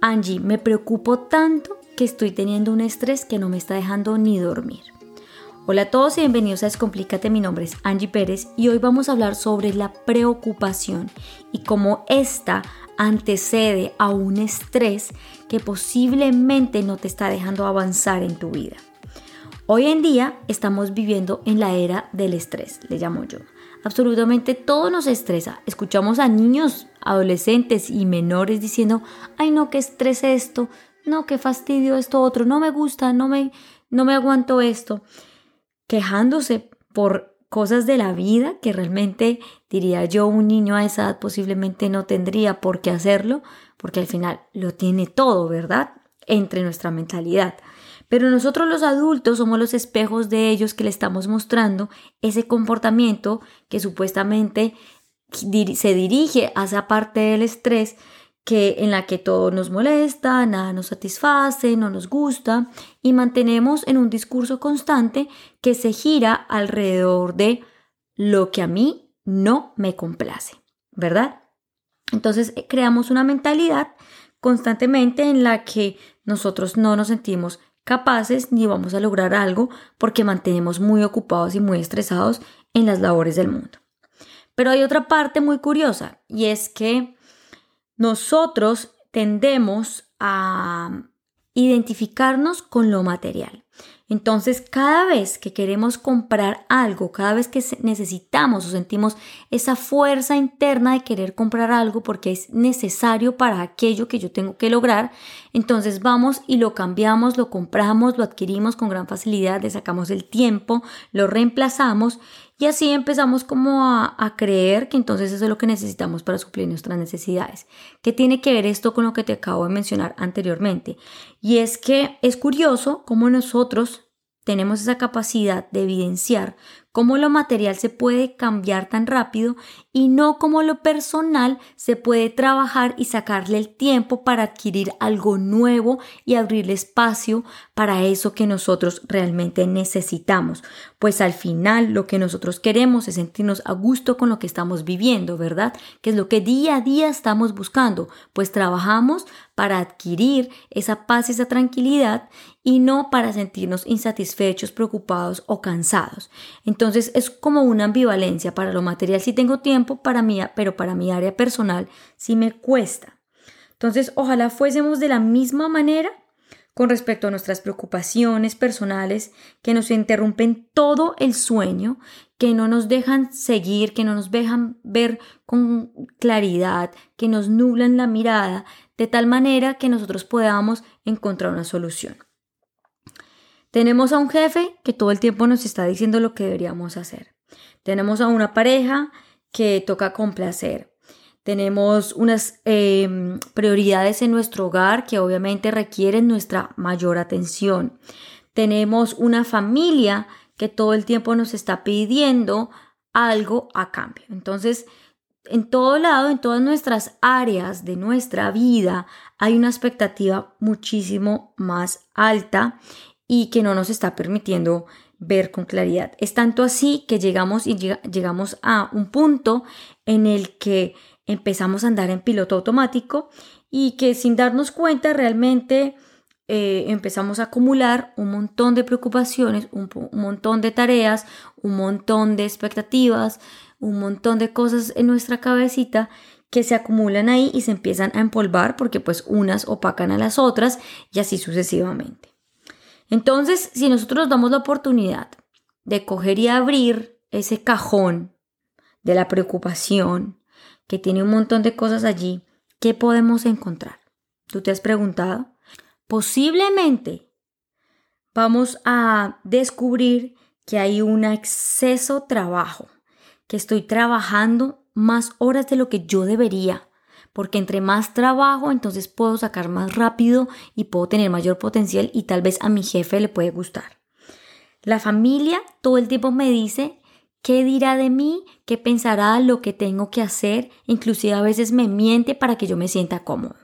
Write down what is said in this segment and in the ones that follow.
Angie, me preocupo tanto que estoy teniendo un estrés que no me está dejando ni dormir. Hola a todos y bienvenidos a Descomplícate, mi nombre es Angie Pérez y hoy vamos a hablar sobre la preocupación y cómo esta antecede a un estrés que posiblemente no te está dejando avanzar en tu vida. Hoy en día estamos viviendo en la era del estrés, le llamo yo. Absolutamente todo nos estresa. Escuchamos a niños, adolescentes y menores diciendo, ay no, qué estrés esto, no, qué fastidio esto otro, no me gusta, no me, no me aguanto esto quejándose por cosas de la vida que realmente, diría yo, un niño a esa edad posiblemente no tendría por qué hacerlo, porque al final lo tiene todo, ¿verdad? Entre nuestra mentalidad. Pero nosotros los adultos somos los espejos de ellos que le estamos mostrando ese comportamiento que supuestamente se dirige a esa parte del estrés que en la que todo nos molesta, nada nos satisface, no nos gusta y mantenemos en un discurso constante que se gira alrededor de lo que a mí no me complace, ¿verdad? Entonces eh, creamos una mentalidad constantemente en la que nosotros no nos sentimos capaces ni vamos a lograr algo porque mantenemos muy ocupados y muy estresados en las labores del mundo. Pero hay otra parte muy curiosa y es que nosotros tendemos a identificarnos con lo material. Entonces, cada vez que queremos comprar algo, cada vez que necesitamos o sentimos esa fuerza interna de querer comprar algo porque es necesario para aquello que yo tengo que lograr, entonces vamos y lo cambiamos, lo compramos, lo adquirimos con gran facilidad, le sacamos el tiempo, lo reemplazamos y así empezamos como a, a, creer que entonces eso es lo que necesitamos para suplir nuestras necesidades. ¿Qué tiene que ver esto con lo que te acabo de mencionar anteriormente? Y es que es curioso cómo nosotros tenemos esa capacidad de evidenciar cómo lo material se puede cambiar tan rápido y no cómo lo personal se puede trabajar y sacarle el tiempo para adquirir algo nuevo y abrirle espacio para eso que nosotros realmente necesitamos. Pues al final lo que nosotros queremos es sentirnos a gusto con lo que estamos viviendo, ¿verdad? Que es lo que día a día estamos buscando. Pues trabajamos para adquirir esa paz, esa tranquilidad y no para sentirnos insatisfechos, preocupados o cansados. Entonces es como una ambivalencia. Para lo material si tengo tiempo, para mí, pero para mi área personal sí me cuesta. Entonces ojalá fuésemos de la misma manera con respecto a nuestras preocupaciones personales que nos interrumpen todo el sueño, que no nos dejan seguir, que no nos dejan ver con claridad, que nos nublan la mirada, de tal manera que nosotros podamos encontrar una solución. Tenemos a un jefe que todo el tiempo nos está diciendo lo que deberíamos hacer. Tenemos a una pareja que toca complacer. Tenemos unas em, prioridades en nuestro hogar que obviamente requieren nuestra mayor atención. Tenemos una familia que todo el tiempo nos está pidiendo algo a cambio. Entonces, en todo lado, en todas nuestras áreas de nuestra vida, hay una expectativa muchísimo más alta y que no nos está permitiendo ver con claridad. Es tanto así que llegamos y llegamos a un punto en el que empezamos a andar en piloto automático y que sin darnos cuenta realmente eh, empezamos a acumular un montón de preocupaciones, un, un montón de tareas, un montón de expectativas, un montón de cosas en nuestra cabecita que se acumulan ahí y se empiezan a empolvar porque pues unas opacan a las otras y así sucesivamente. Entonces, si nosotros nos damos la oportunidad de coger y abrir ese cajón de la preocupación, que tiene un montón de cosas allí, ¿qué podemos encontrar? ¿Tú te has preguntado? Posiblemente vamos a descubrir que hay un exceso trabajo, que estoy trabajando más horas de lo que yo debería, porque entre más trabajo, entonces puedo sacar más rápido y puedo tener mayor potencial y tal vez a mi jefe le puede gustar. La familia todo el tiempo me dice ¿Qué dirá de mí? ¿Qué pensará lo que tengo que hacer? Inclusive a veces me miente para que yo me sienta cómodo.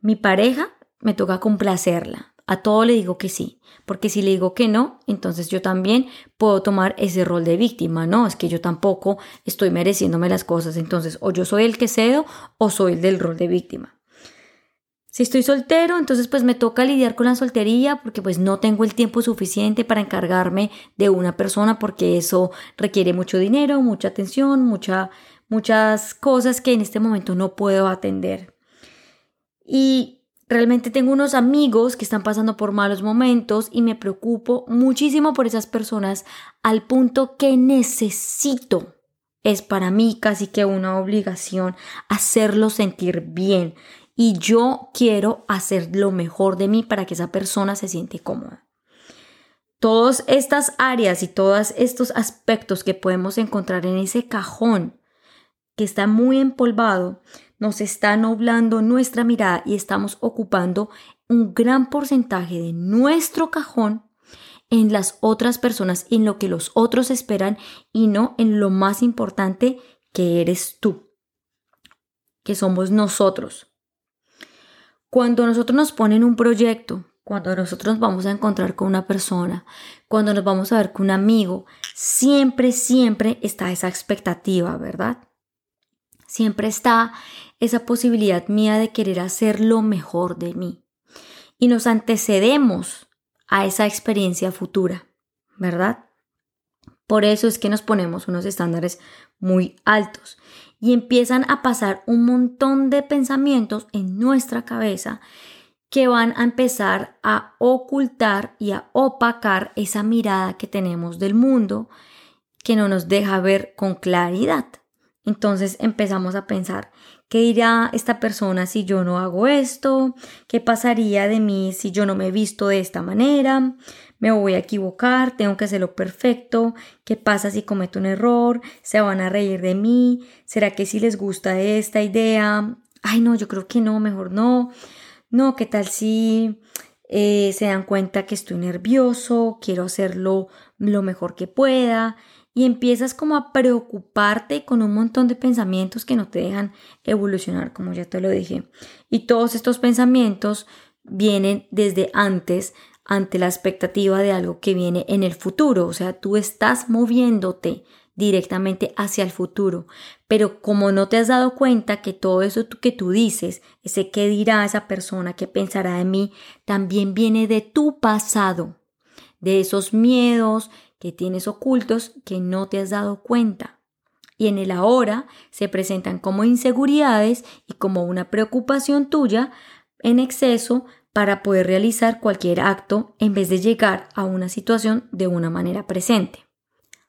Mi pareja me toca complacerla. A todo le digo que sí, porque si le digo que no, entonces yo también puedo tomar ese rol de víctima, ¿no? Es que yo tampoco estoy mereciéndome las cosas, entonces o yo soy el que cedo o soy el del rol de víctima. Si estoy soltero, entonces pues me toca lidiar con la soltería porque pues no tengo el tiempo suficiente para encargarme de una persona porque eso requiere mucho dinero, mucha atención, mucha, muchas cosas que en este momento no puedo atender. Y realmente tengo unos amigos que están pasando por malos momentos y me preocupo muchísimo por esas personas al punto que necesito es para mí casi que una obligación hacerlo sentir bien, y yo quiero hacer lo mejor de mí para que esa persona se siente cómoda. Todas estas áreas y todos estos aspectos que podemos encontrar en ese cajón que está muy empolvado, nos está nublando nuestra mirada y estamos ocupando un gran porcentaje de nuestro cajón en las otras personas, en lo que los otros esperan y no en lo más importante que eres tú, que somos nosotros. Cuando nosotros nos ponen un proyecto, cuando nosotros nos vamos a encontrar con una persona, cuando nos vamos a ver con un amigo, siempre, siempre está esa expectativa, ¿verdad? Siempre está esa posibilidad mía de querer hacer lo mejor de mí. Y nos antecedemos a esa experiencia futura, ¿verdad? Por eso es que nos ponemos unos estándares muy altos y empiezan a pasar un montón de pensamientos en nuestra cabeza que van a empezar a ocultar y a opacar esa mirada que tenemos del mundo que no nos deja ver con claridad. Entonces empezamos a pensar, ¿qué dirá esta persona si yo no hago esto? ¿Qué pasaría de mí si yo no me visto de esta manera? me voy a equivocar, tengo que hacerlo perfecto, ¿qué pasa si cometo un error? ¿Se van a reír de mí? ¿Será que si les gusta esta idea? Ay, no, yo creo que no, mejor no. No, ¿qué tal si eh, se dan cuenta que estoy nervioso, quiero hacerlo lo mejor que pueda? Y empiezas como a preocuparte con un montón de pensamientos que no te dejan evolucionar, como ya te lo dije. Y todos estos pensamientos vienen desde antes ante la expectativa de algo que viene en el futuro. O sea, tú estás moviéndote directamente hacia el futuro. Pero como no te has dado cuenta que todo eso que tú dices, ese qué dirá esa persona, qué pensará de mí, también viene de tu pasado, de esos miedos que tienes ocultos que no te has dado cuenta. Y en el ahora se presentan como inseguridades y como una preocupación tuya en exceso para poder realizar cualquier acto en vez de llegar a una situación de una manera presente,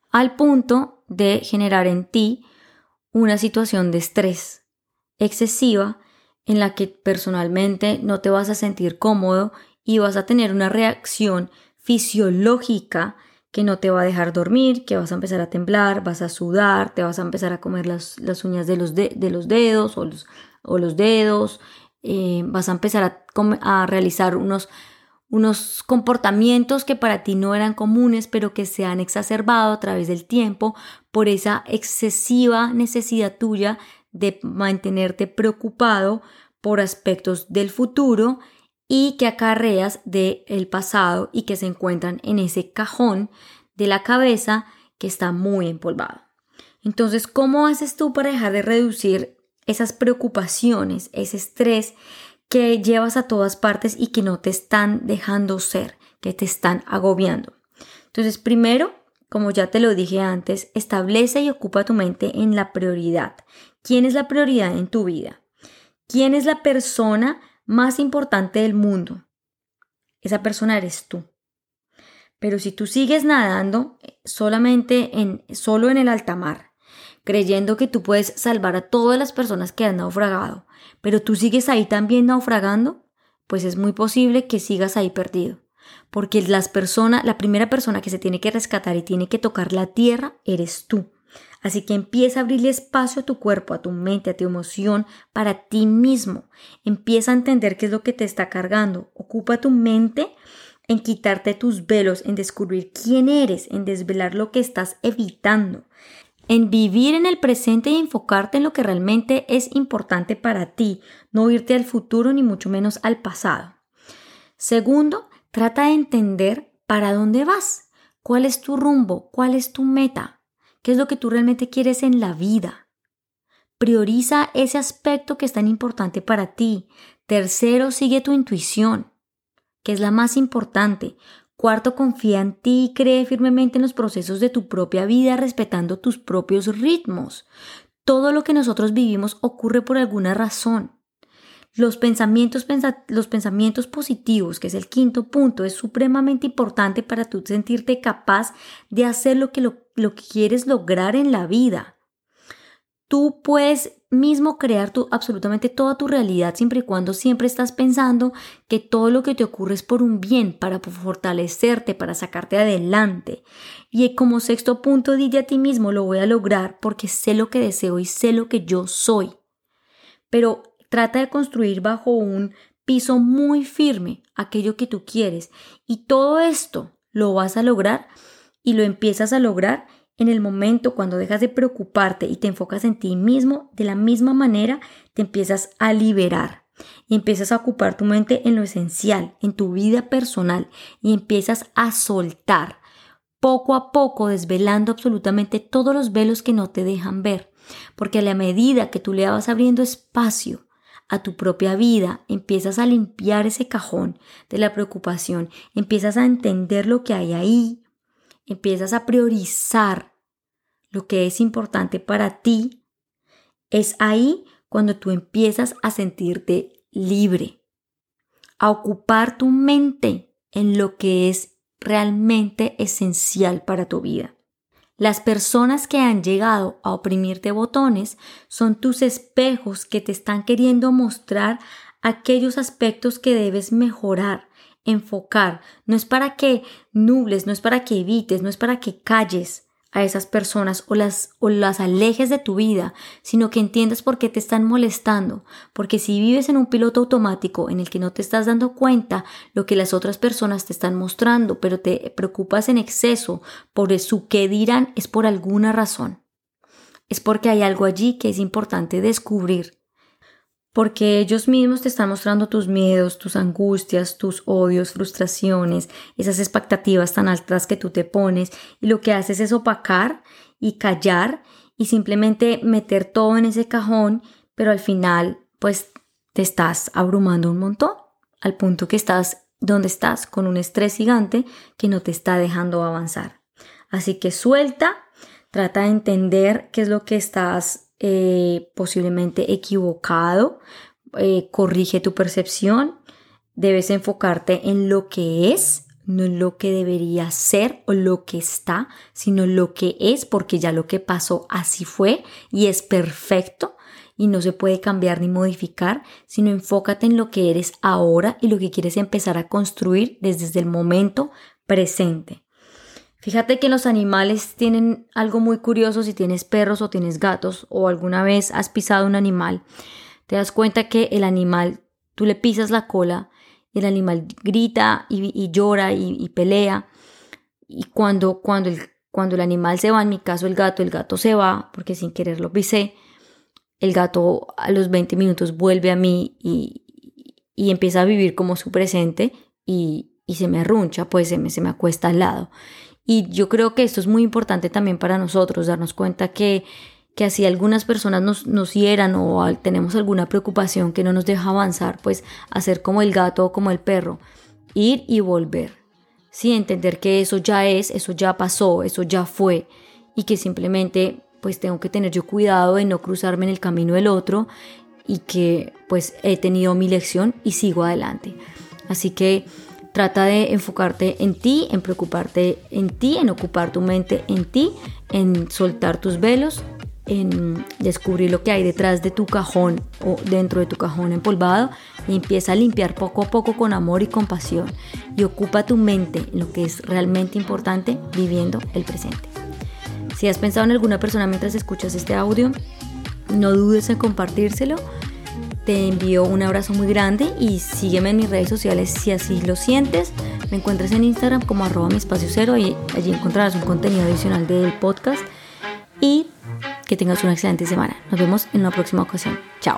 al punto de generar en ti una situación de estrés excesiva en la que personalmente no te vas a sentir cómodo y vas a tener una reacción fisiológica que no te va a dejar dormir, que vas a empezar a temblar, vas a sudar, te vas a empezar a comer las, uñas de los, de, los dedos o los, o los dedos, eh, vas a empezar a, realizar unos, unos comportamientos que para ti no eran comunes, pero que se han exacerbado a través del tiempo por esa excesiva necesidad tuya de mantenerte preocupado por aspectos del futuro y que acarreas del el pasado y que se encuentran en ese cajón de la cabeza que está muy empolvado. Entonces, ¿cómo haces tú para dejar de reducir esas preocupaciones, ese estrés que llevas a todas partes y que no te están dejando ser, que te están agobiando. Entonces, primero, como ya te lo dije antes, establece y ocupa tu mente en la prioridad. ¿Quién es la prioridad en tu vida? ¿Quién es la persona más importante del mundo? Esa persona eres tú. Pero si tú sigues nadando solamente en solo en el alta mar, creyendo que tú puedes salvar a todas las personas que han naufragado, pero tú sigues ahí también naufragando, pues es muy posible que sigas ahí perdido. Porque las personas, la primera persona que se tiene que rescatar y tiene que tocar la tierra eres tú. Así que empieza a abrirle espacio a tu cuerpo, a tu mente, a tu emoción, para ti mismo. Empieza a entender qué es lo que te está cargando. Ocupa tu mente en quitarte tus velos, en descubrir quién eres, en desvelar lo que estás evitando en vivir en el presente y enfocarte en lo que realmente es importante para ti, no irte al futuro ni mucho menos al pasado. Segundo, trata de entender para dónde vas, cuál es tu rumbo, cuál es tu meta, qué es lo que tú realmente quieres en la vida. Prioriza ese aspecto que es tan importante para ti. Tercero, sigue tu intuición, que es la más importante. Cuarto, confía en ti y cree firmemente en los procesos de tu propia vida respetando tus propios ritmos. Todo lo que nosotros vivimos ocurre por alguna razón. Los pensamientos, los pensamientos positivos, que es el quinto punto, es supremamente importante para tú sentirte capaz de hacer lo que, lo, lo que quieres lograr en la vida. Tú puedes mismo crear tu, absolutamente toda tu realidad siempre y cuando siempre estás pensando que todo lo que te ocurre es por un bien, para fortalecerte, para sacarte adelante. Y como sexto punto, dile a ti mismo, lo voy a lograr porque sé lo que deseo y sé lo que yo soy. Pero trata de construir bajo un piso muy firme aquello que tú quieres. Y todo esto lo vas a lograr y lo empiezas a lograr en el momento cuando dejas de preocuparte y te enfocas en ti mismo, de la misma manera te empiezas a liberar y empiezas a ocupar tu mente en lo esencial, en tu vida personal y empiezas a soltar poco a poco desvelando absolutamente todos los velos que no te dejan ver, porque a la medida que tú le vas abriendo espacio a tu propia vida, empiezas a limpiar ese cajón de la preocupación, empiezas a entender lo que hay ahí, empiezas a priorizar lo que es importante para ti, es ahí cuando tú empiezas a sentirte libre, a ocupar tu mente en lo que es realmente esencial para tu vida. Las personas que han llegado a oprimirte botones son tus espejos que te están queriendo mostrar aquellos aspectos que debes mejorar, enfocar. No es para que nubles, no es para que evites, no es para que calles a esas personas o las, o las alejes de tu vida, sino que entiendas por qué te están molestando. Porque si vives en un piloto automático en el que no te estás dando cuenta lo que las otras personas te están mostrando, pero te preocupas en exceso por su qué dirán, es por alguna razón. Es porque hay algo allí que es importante descubrir porque ellos mismos te están mostrando tus miedos, tus angustias, tus odios, frustraciones, esas expectativas tan altas que tú te pones y lo que haces es opacar y callar y simplemente meter todo en ese cajón, pero al final pues te estás abrumando un montón al punto que estás donde estás con un estrés gigante que no te está dejando avanzar. Así que suelta, trata de entender qué es lo que estás eh, posiblemente equivocado, eh, corrige tu percepción, debes enfocarte en lo que es, no en lo que debería ser o lo que está, sino lo que es, porque ya lo que pasó así fue y es perfecto y no se puede cambiar ni modificar, sino enfócate en lo que eres ahora y lo que quieres empezar a construir desde el momento presente. Fíjate que los animales tienen algo muy curioso si tienes perros o tienes gatos o alguna vez has pisado un animal. Te das cuenta que el animal, tú le pisas la cola y el animal grita y, llora y, pelea. Y cuando, cuando, el, cuando el animal se va, en mi caso el gato, el gato se va porque sin querer lo pisé. El gato a los 20 minutos vuelve a mí y, y empieza a vivir como su presente y, se me arruncha, pues se me, se me acuesta al lado. Y yo creo que esto es muy importante también para nosotros, darnos cuenta que, que así algunas personas nos, nos hieran o tenemos alguna preocupación que no nos deja avanzar, pues hacer como el gato o como el perro, ir y volver. Sí, entender que eso ya es, eso ya pasó, eso ya fue y que simplemente pues tengo que tener yo cuidado de no cruzarme en el camino del otro y que pues he tenido mi lección y sigo adelante. Así que Trata de enfocarte en ti, en preocuparte en ti, en ocupar tu mente en ti, en soltar tus velos, en descubrir lo que hay detrás de tu cajón o dentro de tu cajón empolvado y empieza a limpiar poco a poco con amor y compasión y ocupa tu mente en lo que es realmente importante viviendo el presente. Si has pensado en alguna persona mientras escuchas este audio, no dudes en compartírselo te envío un abrazo muy grande y sígueme en mis redes sociales si así lo sientes. Me encuentras en Instagram como arroba mi espacio cero y allí encontrarás un contenido adicional del podcast. Y que tengas una excelente semana. Nos vemos en una próxima ocasión. Chao.